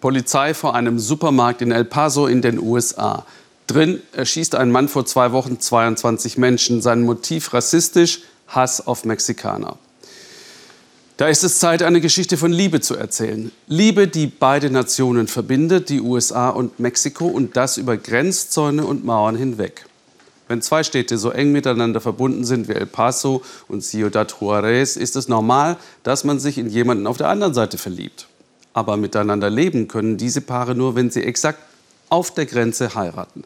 Polizei vor einem Supermarkt in El Paso in den USA. Drin erschießt ein Mann vor zwei Wochen 22 Menschen. Sein Motiv rassistisch, Hass auf Mexikaner. Da ist es Zeit, eine Geschichte von Liebe zu erzählen. Liebe, die beide Nationen verbindet, die USA und Mexiko, und das über Grenzzäune und Mauern hinweg. Wenn zwei Städte so eng miteinander verbunden sind wie El Paso und Ciudad Juarez, ist es normal, dass man sich in jemanden auf der anderen Seite verliebt. Aber miteinander leben können diese Paare nur, wenn sie exakt auf der Grenze heiraten.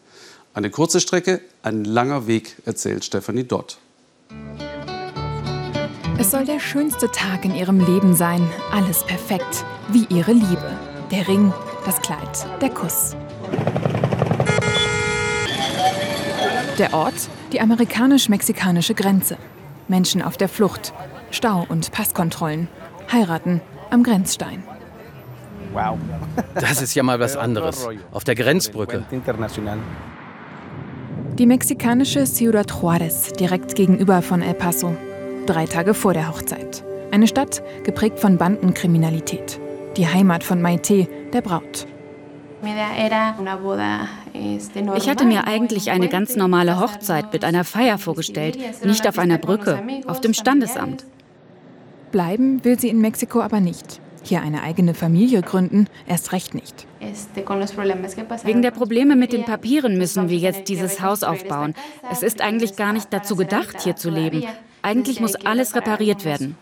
Eine kurze Strecke, ein langer Weg, erzählt Stephanie Dott. Es soll der schönste Tag in ihrem Leben sein. Alles perfekt, wie ihre Liebe. Der Ring, das Kleid, der Kuss. Der Ort, die amerikanisch-mexikanische Grenze. Menschen auf der Flucht, Stau und Passkontrollen, heiraten am Grenzstein. Wow. Das ist ja mal was anderes. Auf der Grenzbrücke. Die mexikanische Ciudad Juárez, direkt gegenüber von El Paso. Drei Tage vor der Hochzeit. Eine Stadt geprägt von Bandenkriminalität. Die Heimat von Maite, der Braut. Ich hatte mir eigentlich eine ganz normale Hochzeit mit einer Feier vorgestellt, nicht auf einer Brücke, auf dem Standesamt. Bleiben will sie in Mexiko aber nicht. Hier eine eigene Familie gründen, erst recht nicht. Wegen der Probleme mit den Papieren müssen wir jetzt dieses Haus aufbauen. Es ist eigentlich gar nicht dazu gedacht, hier zu leben. Eigentlich muss alles repariert werden.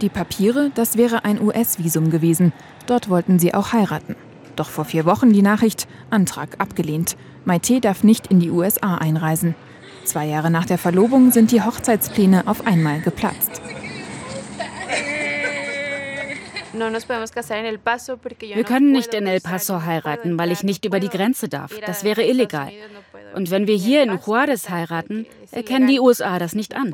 Die Papiere, das wäre ein US-Visum gewesen. Dort wollten sie auch heiraten. Doch vor vier Wochen die Nachricht, Antrag abgelehnt. Maite darf nicht in die USA einreisen. Zwei Jahre nach der Verlobung sind die Hochzeitspläne auf einmal geplatzt. Wir können nicht in El Paso heiraten, weil ich nicht über die Grenze darf. Das wäre illegal. Und wenn wir hier in Juarez heiraten, erkennen die USA das nicht an.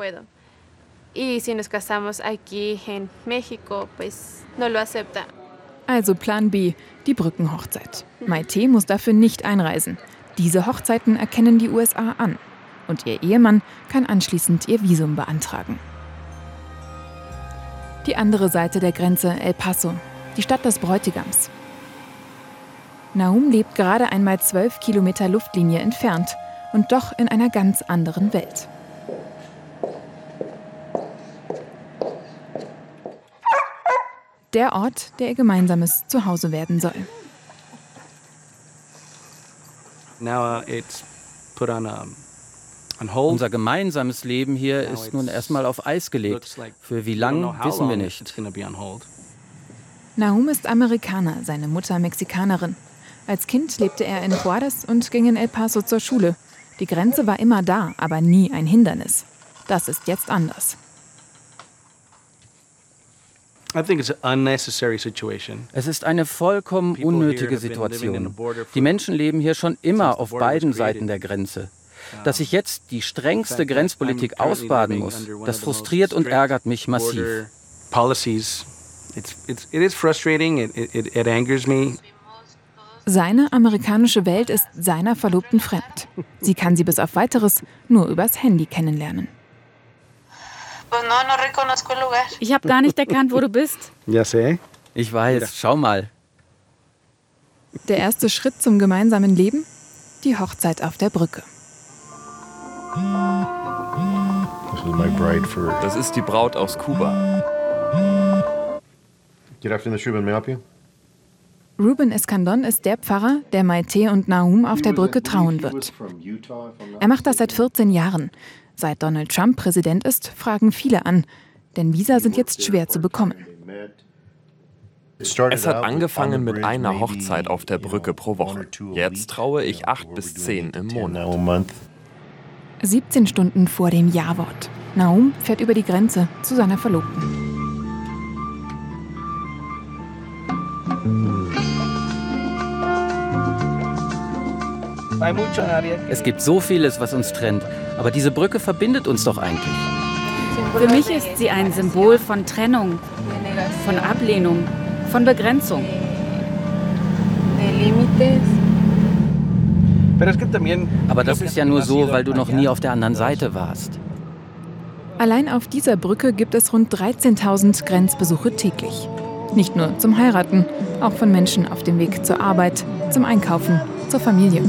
Also Plan B, die Brückenhochzeit. Maite muss dafür nicht einreisen. Diese Hochzeiten erkennen die USA an. Und ihr Ehemann kann anschließend ihr Visum beantragen. Die andere Seite der Grenze, El Paso, die Stadt des Bräutigams. Naum lebt gerade einmal zwölf Kilometer Luftlinie entfernt und doch in einer ganz anderen Welt. Der Ort, der ihr gemeinsames Zuhause werden soll. Now uh, it's put on a unser gemeinsames Leben hier ist nun erstmal auf Eis gelegt. Für wie lang, wissen wir nicht. Nahum ist Amerikaner, seine Mutter Mexikanerin. Als Kind lebte er in Juarez und ging in El Paso zur Schule. Die Grenze war immer da, aber nie ein Hindernis. Das ist jetzt anders. Es ist eine vollkommen unnötige Situation. Die Menschen leben hier schon immer auf beiden Seiten der Grenze. Dass ich jetzt die strengste Grenzpolitik ausbaden muss, das frustriert und ärgert mich massiv. Seine amerikanische Welt ist seiner Verlobten fremd. Sie kann sie bis auf weiteres nur übers Handy kennenlernen. Ich habe gar nicht erkannt, wo du bist. Ja. Ich weiß, schau mal. Der erste Schritt zum gemeinsamen Leben? Die Hochzeit auf der Brücke. Das ist die Braut aus Kuba. Ruben Escandon ist der Pfarrer, der Maite und Nahum auf der Brücke trauen wird. Er macht das seit 14 Jahren. Seit Donald Trump Präsident ist, fragen viele an, denn Visa sind jetzt schwer zu bekommen. Es hat angefangen mit einer Hochzeit auf der Brücke pro Woche. Jetzt traue ich acht bis zehn im Monat. 17 Stunden vor dem Ja-Wort. Naum fährt über die Grenze zu seiner Verlobten. Es gibt so vieles, was uns trennt, aber diese Brücke verbindet uns doch eigentlich. Für mich ist sie ein Symbol von Trennung, von Ablehnung, von Begrenzung. Aber das ist ja nur so, weil du noch nie auf der anderen Seite warst. Allein auf dieser Brücke gibt es rund 13.000 Grenzbesuche täglich. Nicht nur zum Heiraten, auch von Menschen auf dem Weg zur Arbeit, zum Einkaufen, zur Familie.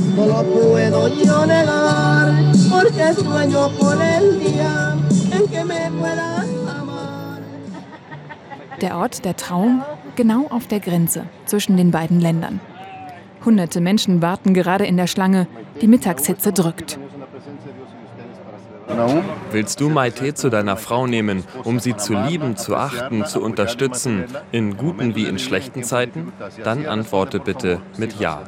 Der Ort der Trauung genau auf der Grenze zwischen den beiden Ländern. Hunderte Menschen warten gerade in der Schlange. Die Mittagshitze drückt. Willst du Maite zu deiner Frau nehmen, um sie zu lieben, zu achten, zu unterstützen, in guten wie in schlechten Zeiten? Dann antworte bitte mit Ja.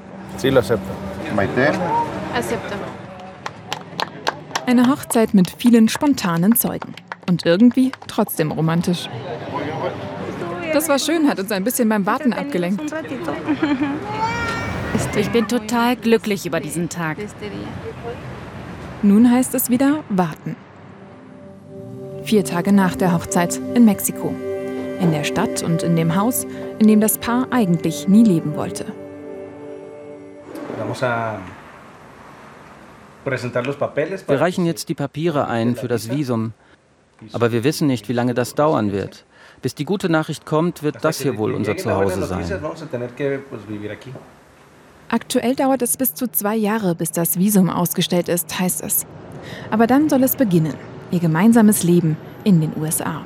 Eine Hochzeit mit vielen spontanen Zeugen. Und irgendwie trotzdem romantisch. Das war schön, hat uns ein bisschen beim Warten abgelenkt. Ich bin total glücklich über diesen Tag. Nun heißt es wieder warten. Vier Tage nach der Hochzeit in Mexiko. In der Stadt und in dem Haus, in dem das Paar eigentlich nie leben wollte. Wir reichen jetzt die Papiere ein für das Visum. Aber wir wissen nicht, wie lange das dauern wird. Bis die gute Nachricht kommt, wird das hier wohl unser Zuhause sein. Aktuell dauert es bis zu zwei Jahre, bis das Visum ausgestellt ist, heißt es. Aber dann soll es beginnen, ihr gemeinsames Leben in den USA.